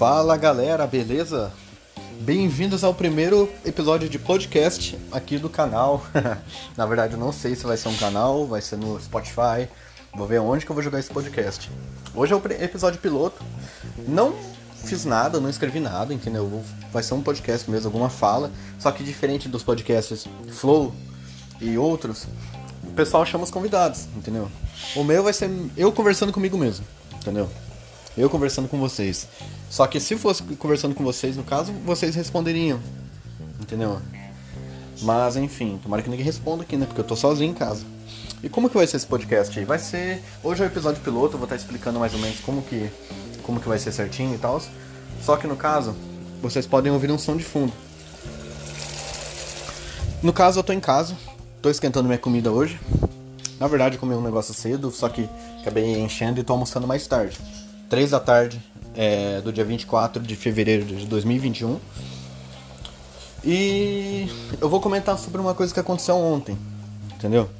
Fala galera, beleza? Bem-vindos ao primeiro episódio de podcast aqui do canal. Na verdade, eu não sei se vai ser um canal, vai ser no Spotify. Vou ver onde que eu vou jogar esse podcast. Hoje é o episódio piloto. Não fiz nada, não escrevi nada, entendeu? Vai ser um podcast mesmo, alguma fala. Só que diferente dos podcasts Flow e outros, o pessoal chama os convidados, entendeu? O meu vai ser eu conversando comigo mesmo, entendeu? Eu conversando com vocês. Só que se fosse conversando com vocês, no caso, vocês responderiam. Entendeu? Mas enfim, tomara que ninguém responda aqui, né? Porque eu tô sozinho em casa. E como que vai ser esse podcast aí? Vai ser. Hoje é o episódio piloto, eu vou estar explicando mais ou menos como que. como que vai ser certinho e tal. Só que no caso, vocês podem ouvir um som de fundo. No caso, eu tô em casa, tô esquentando minha comida hoje. Na verdade, eu comi um negócio cedo, só que acabei enchendo e tô almoçando mais tarde. 3 da tarde é, do dia 24 de fevereiro de 2021. E eu vou comentar sobre uma coisa que aconteceu ontem, entendeu?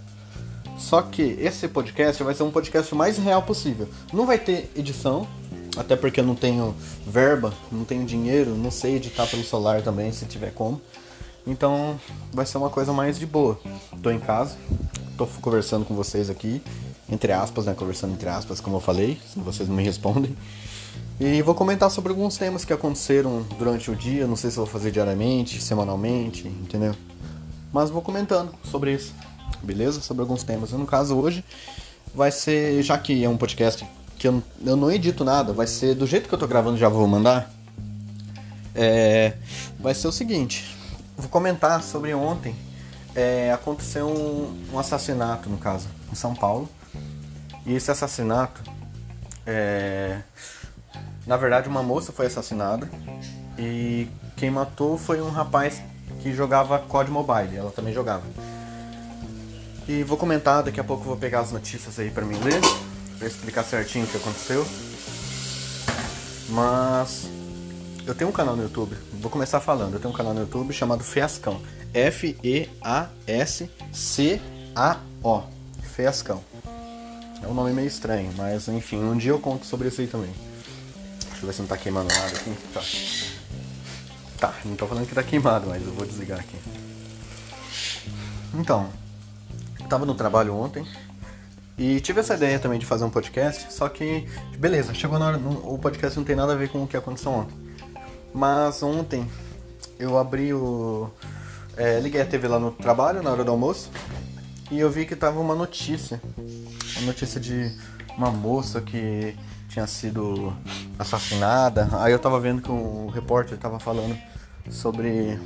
Só que esse podcast vai ser um podcast mais real possível. Não vai ter edição, até porque eu não tenho verba, não tenho dinheiro, não sei editar pelo celular também, se tiver como. Então vai ser uma coisa mais de boa. Tô em casa, tô conversando com vocês aqui entre aspas, né? Conversando entre aspas, como eu falei, se vocês não me respondem. E vou comentar sobre alguns temas que aconteceram durante o dia. Não sei se vou fazer diariamente, semanalmente, entendeu? Mas vou comentando sobre isso, beleza? Sobre alguns temas. No caso hoje vai ser, já que é um podcast que eu, eu não edito nada, vai ser do jeito que eu tô gravando, já vou mandar. É, vai ser o seguinte: vou comentar sobre ontem. É, aconteceu um, um assassinato, no caso, em São Paulo e esse assassinato, é... na verdade, uma moça foi assassinada e quem matou foi um rapaz que jogava COD Mobile. Ela também jogava. E vou comentar, daqui a pouco vou pegar as notícias aí para mim ler, para explicar certinho o que aconteceu. Mas eu tenho um canal no YouTube, vou começar falando. Eu tenho um canal no YouTube chamado Fiascão. F E A S C A O. Fiascão. É um nome meio estranho, mas enfim, um dia eu conto sobre isso aí também. Deixa eu ver se não tá queimando nada aqui. Tá. Tá, não tô falando que tá queimado, mas eu vou desligar aqui. Então, tava no trabalho ontem e tive essa ideia também de fazer um podcast, só que, beleza, chegou na hora, o podcast não tem nada a ver com o que aconteceu ontem. Mas ontem eu abri o. É, liguei a TV lá no trabalho, na hora do almoço, e eu vi que tava uma notícia a notícia de uma moça que tinha sido assassinada. Aí eu tava vendo que o repórter tava falando sobre.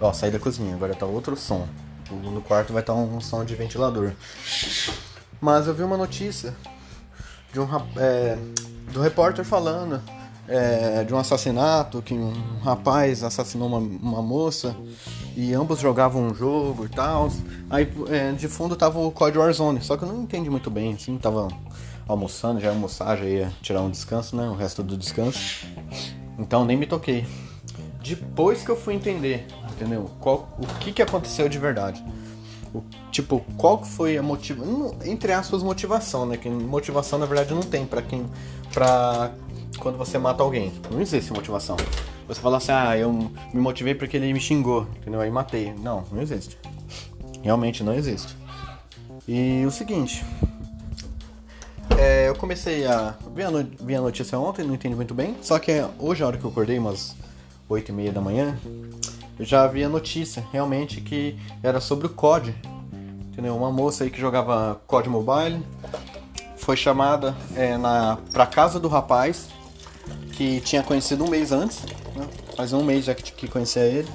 Ó, sair da cozinha, agora tá outro som. No quarto vai estar tá um som de ventilador. Mas eu vi uma notícia de um é, do repórter falando é, de um assassinato, que um rapaz assassinou uma, uma moça e ambos jogavam um jogo e tal. Aí é, de fundo tava o Code Warzone, só que eu não entendi muito bem, assim, tava almoçando, já ia almoçar, já ia tirar um descanso, né? O resto do descanso. Então nem me toquei. Depois que eu fui entender, entendeu? Qual, o que, que aconteceu de verdade. O, tipo, qual foi a motivação. Entre aspas, motivação, né? Que motivação na verdade não tem para quem. pra quando você mata alguém. Não existe motivação. Você fala assim, ah, eu me motivei porque ele me xingou, entendeu? Aí matei. Não, não existe. Realmente não existe. E o seguinte. É, eu comecei a. Vi a, no, a notícia ontem, não entendi muito bem. Só que hoje, a hora que eu acordei, umas 8 e meia da manhã, eu já vi a notícia, realmente, que era sobre o COD. Entendeu? Uma moça aí que jogava COD Mobile foi chamada é, na, pra casa do rapaz que tinha conhecido um mês antes, né? faz um mês já que, que conhecia ele.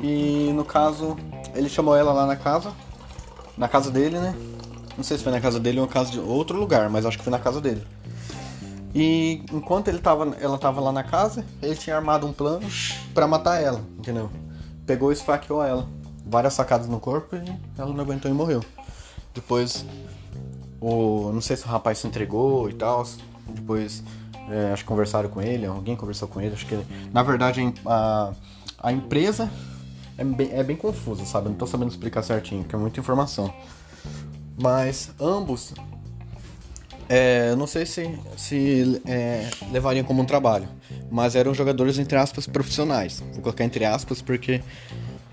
E no caso, ele chamou ela lá na casa, na casa dele, né? Não sei se foi na casa dele ou na casa de outro lugar, mas acho que foi na casa dele. E enquanto ele tava, ela tava lá na casa, ele tinha armado um plano para matar ela, entendeu? Pegou e esfaqueou ela. Várias sacadas no corpo e ela não aguentou e morreu. Depois, o, não sei se o rapaz se entregou e tal. Depois é, acho que conversaram com ele, alguém conversou com ele. Acho que, na verdade, a, a empresa é bem, é bem confusa, sabe? Não tô sabendo explicar certinho, porque é muita informação. Mas ambos É, não sei se, se é, levariam como um trabalho, mas eram jogadores, entre aspas, profissionais. Vou colocar entre aspas porque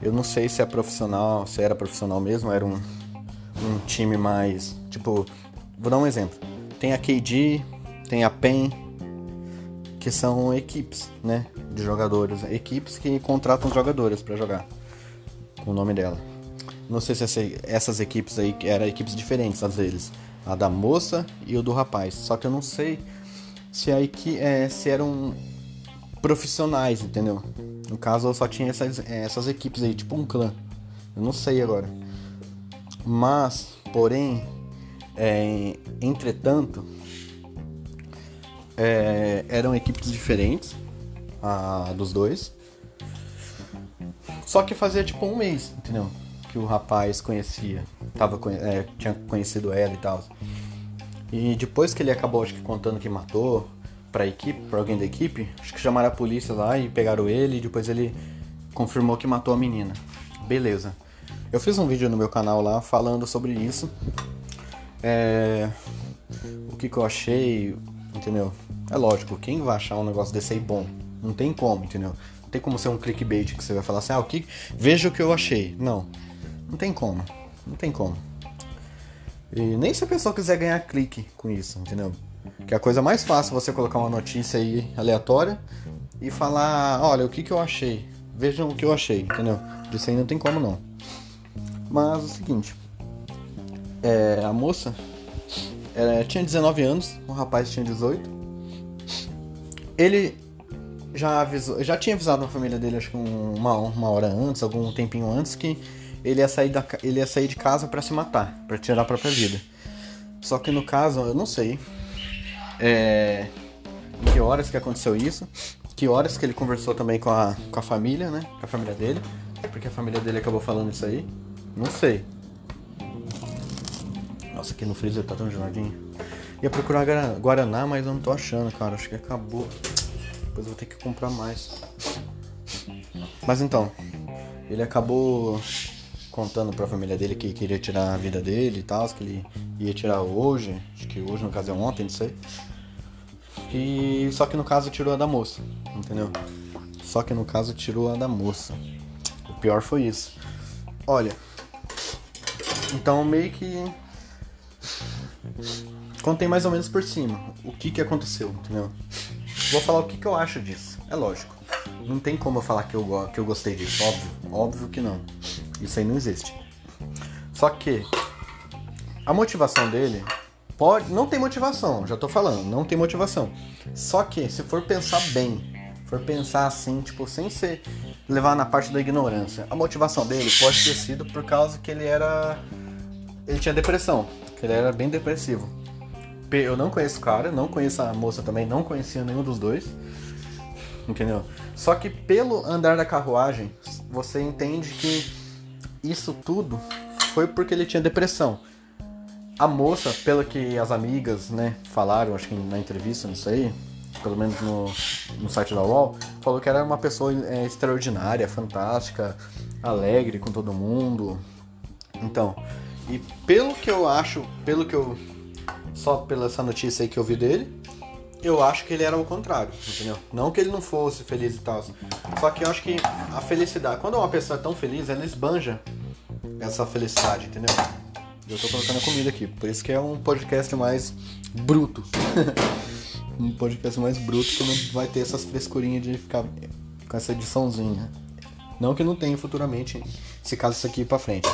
eu não sei se é profissional, se era profissional mesmo, era um, um time mais. Tipo, vou dar um exemplo. Tem a KD, tem a PEN, que são equipes, né? De jogadores. Equipes que contratam jogadores para jogar. Com o nome dela. Não sei se essa, essas equipes aí eram equipes diferentes, às vezes. A da moça e o do rapaz. Só que eu não sei se, aí que, é, se eram profissionais, entendeu? No caso, eu só tinha essas, essas equipes aí, tipo um clã. Eu não sei agora. Mas, porém, é, entretanto, é, eram equipes diferentes a, dos dois. Só que fazia tipo um mês, entendeu? Que o rapaz conhecia, tava, é, tinha conhecido ela e tal. E depois que ele acabou, acho que contando que matou pra equipe, pra alguém da equipe, acho que chamaram a polícia lá e pegaram ele e depois ele confirmou que matou a menina. Beleza. Eu fiz um vídeo no meu canal lá falando sobre isso. É... O que, que eu achei, entendeu? É lógico, quem vai achar um negócio desse aí bom? Não tem como, entendeu? Não tem como ser um clickbait que você vai falar assim, ah, o que... veja o que eu achei. Não, não tem como. Não tem como. E nem se a pessoa quiser ganhar clique com isso, entendeu? Que é a coisa mais fácil você colocar uma notícia aí aleatória e falar, olha, o que, que eu achei. Vejam o que eu achei, entendeu? Disso aí não tem como não. Mas é o seguinte, é, a moça é, tinha 19 anos, o rapaz tinha 18. Ele já avisou, já tinha avisado a família dele, acho que uma, uma hora antes, algum tempinho antes, que ele ia sair, da, ele ia sair de casa para se matar, para tirar a própria vida. Só que no caso, eu não sei é, que horas que aconteceu isso, que horas que ele conversou também com a, com a família, né? Com a família dele, porque a família dele acabou falando isso aí. Não sei. Nossa, aqui no freezer tá tão geladinho. Ia procurar Guaraná, mas eu não tô achando, cara. Acho que acabou. Depois eu vou ter que comprar mais. Mas então, ele acabou contando pra família dele que queria tirar a vida dele e tal, que ele ia tirar hoje. Acho que hoje, no caso, é ontem, não sei. E só que no caso tirou a da moça, entendeu? Só que no caso tirou a da moça. O pior foi isso. Olha, então meio que contei mais ou menos por cima o que que aconteceu, entendeu? Vou falar o que que eu acho disso. É lógico. Não tem como eu falar que eu, que eu gostei disso, óbvio. Óbvio que não. Isso aí não existe. Só que a motivação dele pode. Não tem motivação, já tô falando, não tem motivação. Só que se for pensar bem, for pensar assim, tipo, sem ser levar na parte da ignorância, a motivação dele pode ter sido por causa que ele era. Ele tinha depressão, ele era bem depressivo. Eu não conheço o cara, não conheço a moça também, não conhecia nenhum dos dois. Entendeu? Só que pelo andar da carruagem, você entende que isso tudo foi porque ele tinha depressão. A moça, pelo que as amigas, né, falaram, acho que na entrevista, não sei, pelo menos no, no site da UOL, falou que era uma pessoa é, extraordinária, fantástica, alegre com todo mundo. Então, e pelo que eu acho, pelo que eu só pela essa notícia aí que eu vi dele, eu acho que ele era o contrário, entendeu? Não que ele não fosse feliz e tal. Só que eu acho que a felicidade, quando uma pessoa é tão feliz, ela esbanja essa felicidade, entendeu? Eu tô colocando a comida aqui, por isso que é um podcast mais bruto. um podcast mais bruto que não vai ter essas frescurinhas de ficar com essa ediçãozinha. Não que não tenha futuramente, se caso isso aqui ir pra frente.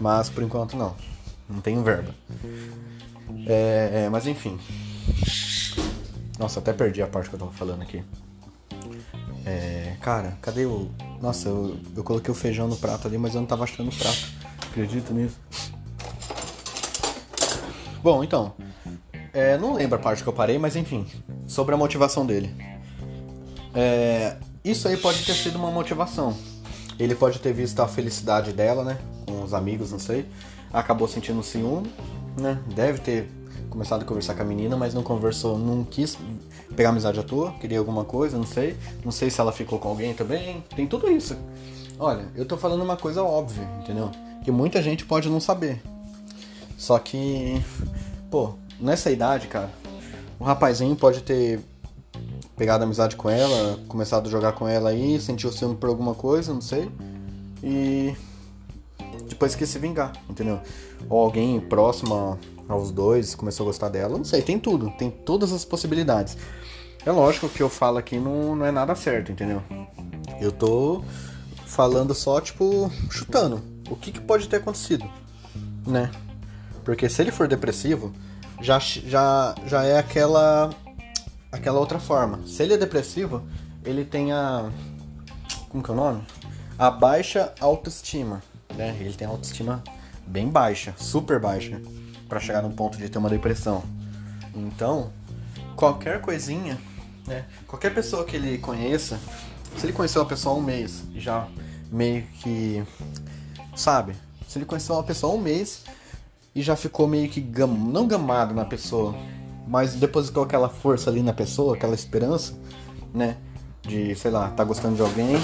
Mas por enquanto não. Não tenho verba. É, mas enfim. Nossa, até perdi a parte que eu tava falando aqui. É, cara, cadê o. Nossa, eu, eu coloquei o feijão no prato ali, mas eu não tava achando o prato. Acredito nisso. Bom, então. É, não lembro a parte que eu parei, mas enfim. Sobre a motivação dele. É, isso aí pode ter sido uma motivação. Ele pode ter visto a felicidade dela, né? Com os amigos, não sei. Acabou sentindo ciúme, né? Deve ter começado a conversar com a menina, mas não conversou, não quis pegar amizade à toa, queria alguma coisa, não sei. Não sei se ela ficou com alguém também. Tem tudo isso. Olha, eu tô falando uma coisa óbvia, entendeu? Que muita gente pode não saber. Só que, pô, nessa idade, cara, o rapazinho pode ter pegado amizade com ela, começado a jogar com ela aí, sentiu ciúme por alguma coisa, não sei. E depois quis se vingar, entendeu? Ou alguém próximo aos dois começou a gostar dela, não sei, tem tudo, tem todas as possibilidades. É lógico que eu falo aqui não, não é nada certo, entendeu? Eu tô falando só, tipo, chutando. O que, que pode ter acontecido, né? Porque se ele for depressivo, já, já, já é aquela aquela outra forma. Se ele é depressivo, ele tem a como que é o nome? A baixa autoestima, né? Ele tem a autoestima bem baixa, super baixa, para chegar no ponto de ter uma depressão. Então, qualquer coisinha, né? Qualquer pessoa que ele conheça, se ele conheceu uma pessoa há um mês já meio que sabe? Se ele conheceu uma pessoa há um mês e já ficou meio que gam... não gamado na pessoa, mas depositou aquela força ali na pessoa, aquela esperança, né? De, sei lá, tá gostando de alguém.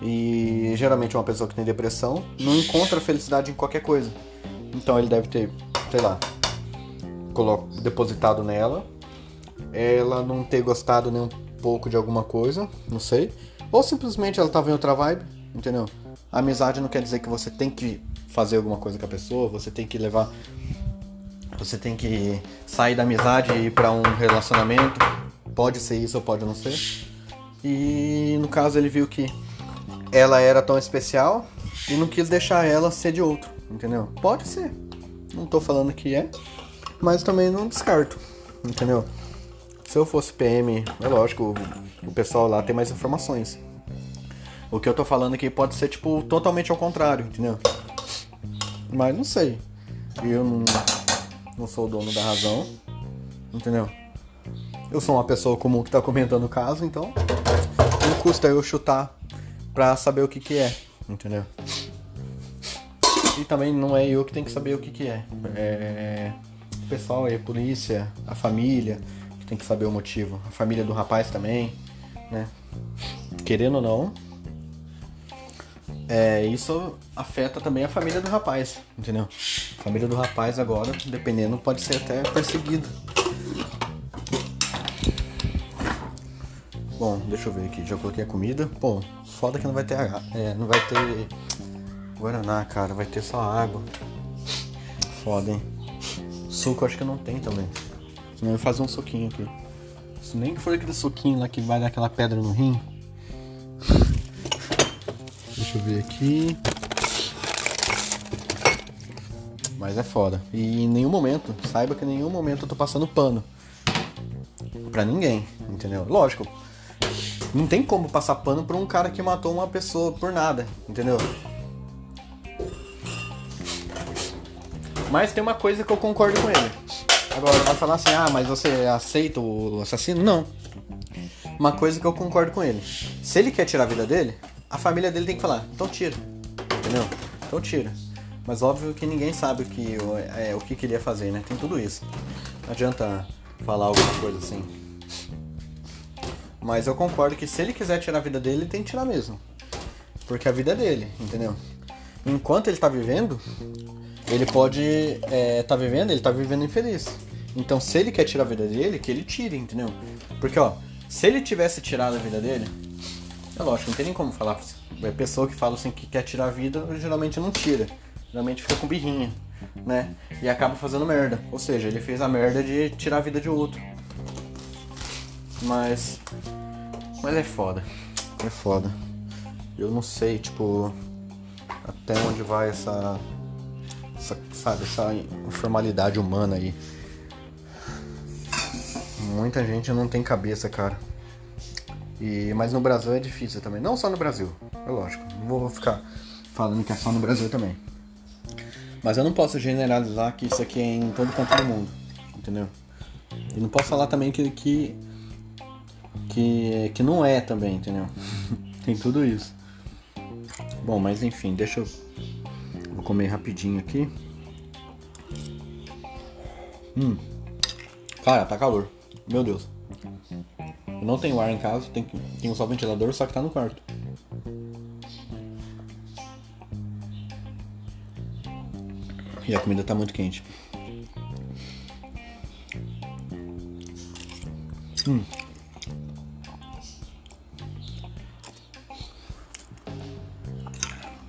E geralmente uma pessoa que tem depressão não encontra felicidade em qualquer coisa. Então ele deve ter, sei lá, depositado nela, ela não ter gostado nem um pouco de alguma coisa, não sei. Ou simplesmente ela tava em outra vibe, entendeu? A amizade não quer dizer que você tem que fazer alguma coisa com a pessoa, você tem que levar. Você tem que sair da amizade e ir pra um relacionamento. Pode ser isso ou pode não ser. E no caso ele viu que ela era tão especial e não quis deixar ela ser de outro, entendeu? Pode ser. Não tô falando que é, mas também não descarto, entendeu? Se eu fosse PM, é lógico, o pessoal lá tem mais informações. O que eu tô falando aqui pode ser, tipo, totalmente ao contrário, entendeu? Mas não sei. Eu não, não sou o dono da razão, entendeu? Eu sou uma pessoa comum que tá comentando o caso, então não custa eu chutar pra saber o que que é, entendeu? E também não é eu que tenho que saber o que que é. É o pessoal aí, a polícia, a família, que tem que saber o motivo. A família do rapaz também, né? Querendo ou não, é, isso afeta também a família do rapaz, entendeu? A família do rapaz agora, dependendo, pode ser até perseguido. Bom, deixa eu ver aqui, já coloquei a comida. Pô, foda que não vai ter é, não vai ter Guaraná, cara, vai ter só água. Foda, hein? Suco acho que não tem também. Senão eu vou fazer um suquinho aqui. Se nem que for aquele suquinho lá que vai dar aquela pedra no rim. Deixa eu ver aqui. Mas é foda. E em nenhum momento, saiba que em nenhum momento eu tô passando pano. Pra ninguém, entendeu? Lógico. Não tem como passar pano pra um cara que matou uma pessoa por nada, entendeu? Mas tem uma coisa que eu concordo com ele. Agora, vai falar assim, ah, mas você aceita o assassino? Não. Uma coisa que eu concordo com ele. Se ele quer tirar a vida dele, a família dele tem que falar, então tira. Entendeu? Então tira. Mas óbvio que ninguém sabe o que, é, o que queria fazer, né? Tem tudo isso. Não adianta falar alguma coisa assim. Mas eu concordo que se ele quiser tirar a vida dele, ele tem que tirar mesmo. Porque a vida é dele, entendeu? Enquanto ele tá vivendo, ele pode é, tá vivendo, ele tá vivendo infeliz. Então, se ele quer tirar a vida dele, que ele tire, entendeu? Porque, ó, se ele tivesse tirado a vida dele, é lógico, não tem nem como falar. É pessoa que fala assim que quer tirar a vida, geralmente não tira. Geralmente fica com birrinha, né? E acaba fazendo merda. Ou seja, ele fez a merda de tirar a vida de outro. Mas. Mas é foda. É foda. Eu não sei, tipo. Até onde vai essa essa, sabe, essa informalidade humana aí. Muita gente não tem cabeça, cara. E, mas no Brasil é difícil também. Não só no Brasil, é lógico. Não vou ficar falando que é só no Brasil também. Mas eu não posso generalizar que isso aqui é em todo canto do mundo. Entendeu? E não posso falar também que, que, que, que não é também, entendeu? Tem tudo isso. Bom, mas enfim, deixa eu Vou comer rapidinho aqui. Hum. Cara, tá calor. Meu Deus. Não tenho ar em casa, tenho, tenho só ventilador, só que tá no quarto. E a comida tá muito quente. Hum.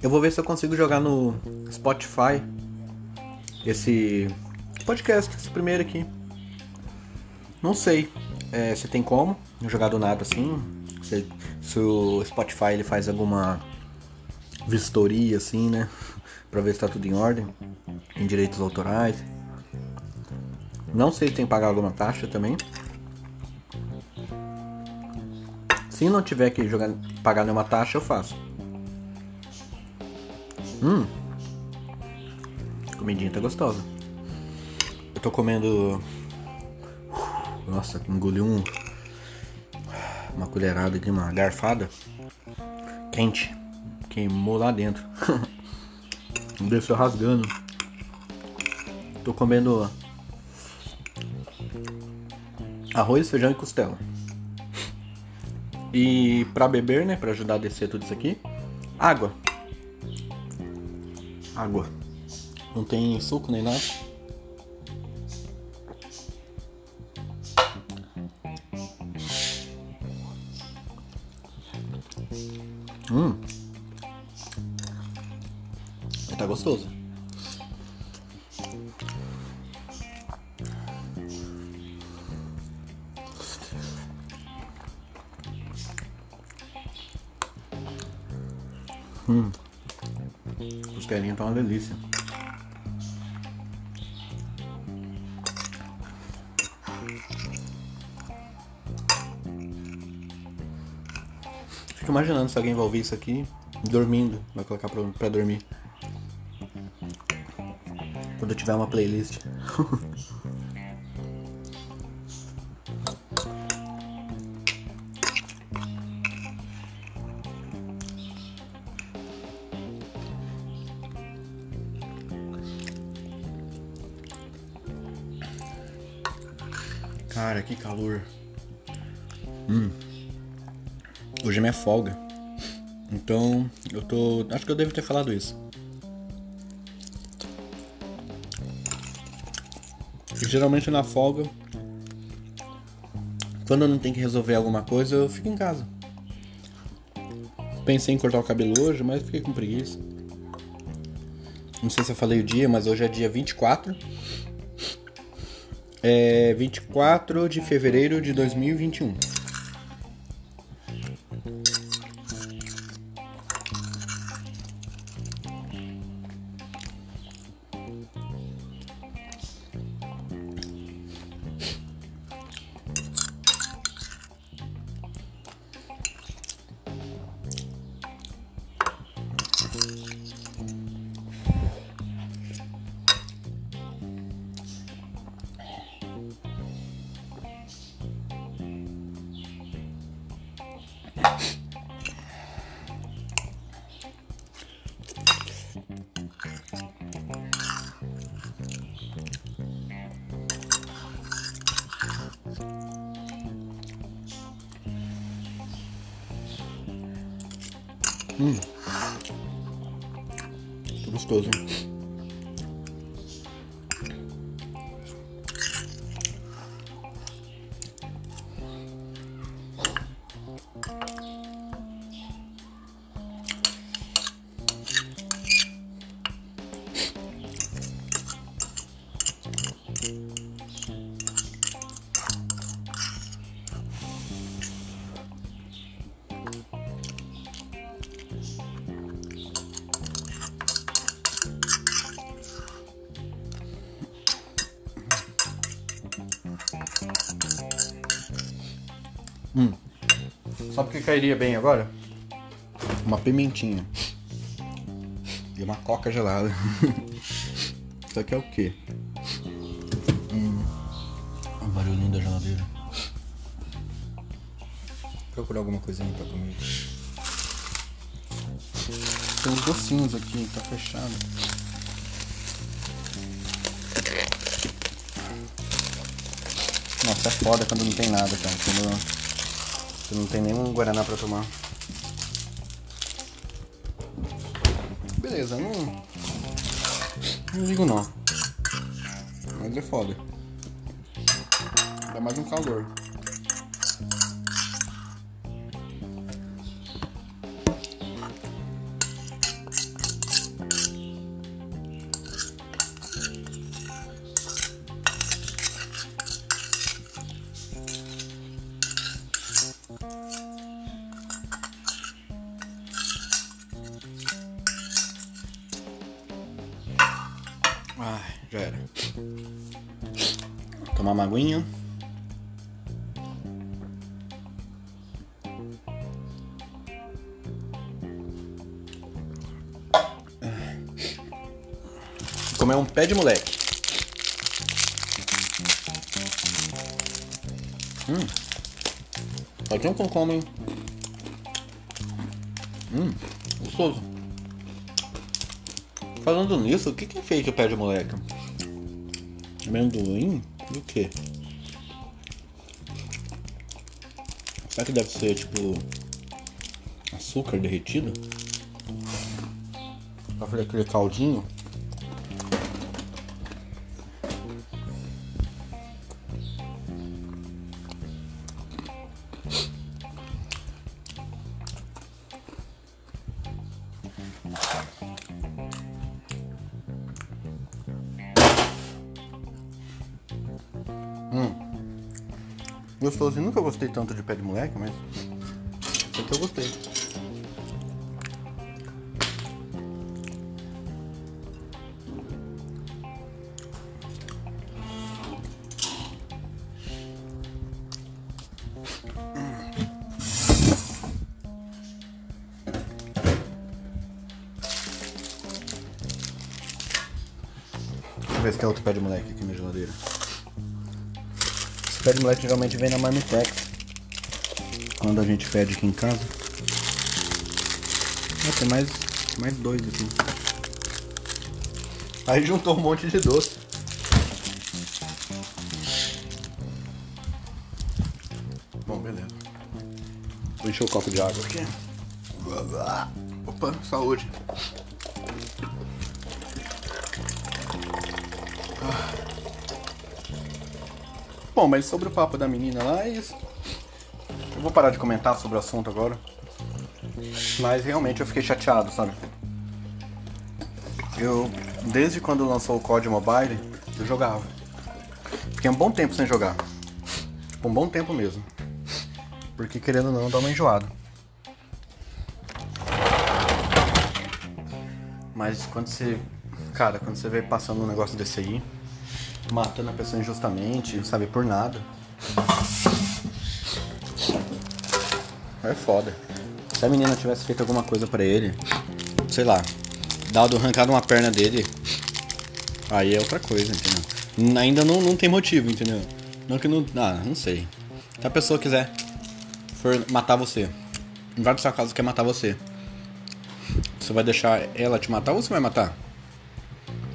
Eu vou ver se eu consigo jogar no Spotify esse podcast, esse primeiro aqui. Não sei é, se tem como jogar do nada assim. Se, o Spotify ele faz alguma vistoria assim, né? Pra ver se tá tudo em ordem. Em direitos autorais. Não sei se tem que pagar alguma taxa também. Se não tiver que jogar, pagar nenhuma taxa, eu faço. Hum. Comidinha tá gostosa. Eu tô comendo. Nossa, engoli um. Uma colherada de uma garfada. Quente. Queimou lá dentro. Desceu rasgando. Tô comendo arroz, feijão e costela. E para beber, né, para ajudar a descer tudo isso aqui, água. Água. Não tem suco nem nada. Fico imaginando se alguém vai ouvir isso aqui dormindo, vai colocar pra, pra dormir. Quando tiver uma playlist. Cara, que calor. Folga. Então, eu tô. Acho que eu devo ter falado isso. Geralmente na folga, quando eu não tenho que resolver alguma coisa, eu fico em casa. Pensei em cortar o cabelo hoje, mas fiquei com preguiça. Não sei se eu falei o dia, mas hoje é dia 24 é 24 de fevereiro de 2021. Hum. Gostoso, hein? Sabe o que cairia bem agora? Uma pimentinha. E uma coca gelada. Isso aqui é o quê? Hum. Um barulhinho da geladeira. Procurar alguma coisinha pra comer. Tem uns docinhos aqui, tá fechado. Nossa, é foda quando não tem nada, cara. Quando, quando não tem nenhum Guaraná pra tomar. Beleza, não. Não digo não. Mas é foda. Dá mais um calor. Aguinha. Comer um pé de moleque. Hum. Tempo que não comem. Hum, gostoso. Falando nisso, o que que fez o pé de moleque? Amendoim? E o que? Será que deve ser tipo açúcar derretido? Pra fazer aquele caldinho? Gostoso. Eu nunca gostei tanto de pé de moleque, mas. Aqui eu gostei. Deixa eu ver se tem outro pé de moleque aqui na geladeira. Pé de moleque geralmente vem na Marmitex. Quando a gente pede aqui em casa. Ah, tem mais, mais dois aqui. Aí juntou um monte de doce. Bom, beleza. Vou encher o copo de água aqui. Opa, saúde. Bom, mas sobre o papo da menina lá, é isso. Eu vou parar de comentar sobre o assunto agora. Mas realmente eu fiquei chateado, sabe? Eu, desde quando lançou o COD Mobile, eu jogava. Fiquei um bom tempo sem jogar. Um bom tempo mesmo. Porque querendo ou não, dá uma enjoada. Mas quando você. Cara, quando você vê passando um negócio desse aí, matando a pessoa injustamente, sabe, por nada. É foda. Se a menina tivesse feito alguma coisa pra ele, sei lá, dado, arrancado uma perna dele, aí é outra coisa, entendeu? Ainda não, não tem motivo, entendeu? Não que não. Ah, não sei. Se a pessoa quiser for matar você, invade sua casa quer matar você. Você vai deixar ela te matar ou você vai matar?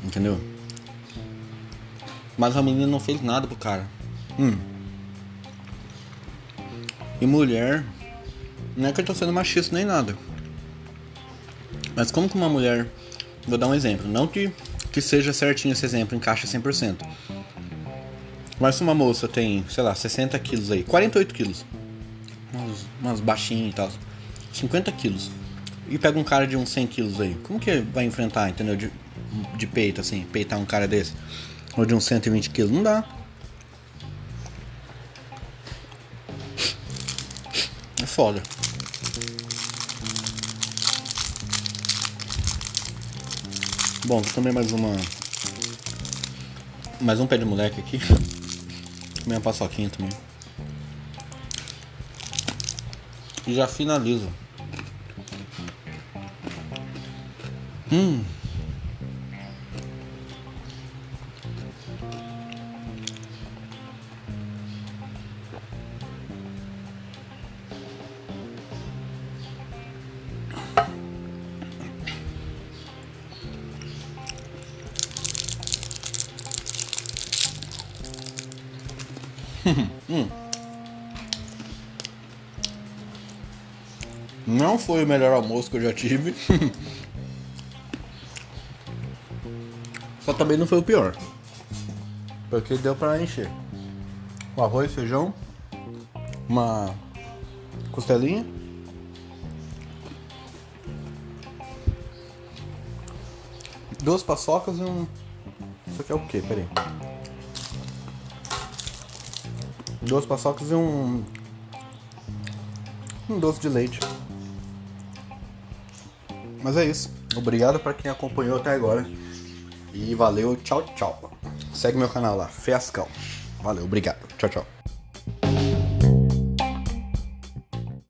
Entendeu? Mas a menina não fez nada pro cara. Hum. E mulher. Não é que eu tô sendo machista nem nada. Mas como que uma mulher. Vou dar um exemplo. Não que, que seja certinho esse exemplo, encaixa 100%. Mas se uma moça tem, sei lá, 60 quilos aí, 48 quilos. Umas, umas baixinhas e tal. 50 quilos. E pega um cara de uns 100 quilos aí. Como que vai enfrentar, entendeu? De, de peito, assim, peitar um cara desse. Ou de uns 120 quilos. Não dá. É foda. Bom, vou comer mais uma. Mais um pé de moleque aqui. Comer uma paçoquinha também. E já finalizo. Hum. Não foi o melhor almoço que eu já tive. Só também não foi o pior. Porque deu pra encher. O arroz, feijão, uma costelinha. Duas paçocas e um. Isso aqui é o que? Peraí. Duas paçocas e um. Um doce de leite. Mas é isso. Obrigado para quem acompanhou até agora. E valeu, tchau, tchau. Segue meu canal lá, Fiascão. Valeu, obrigado. Tchau, tchau.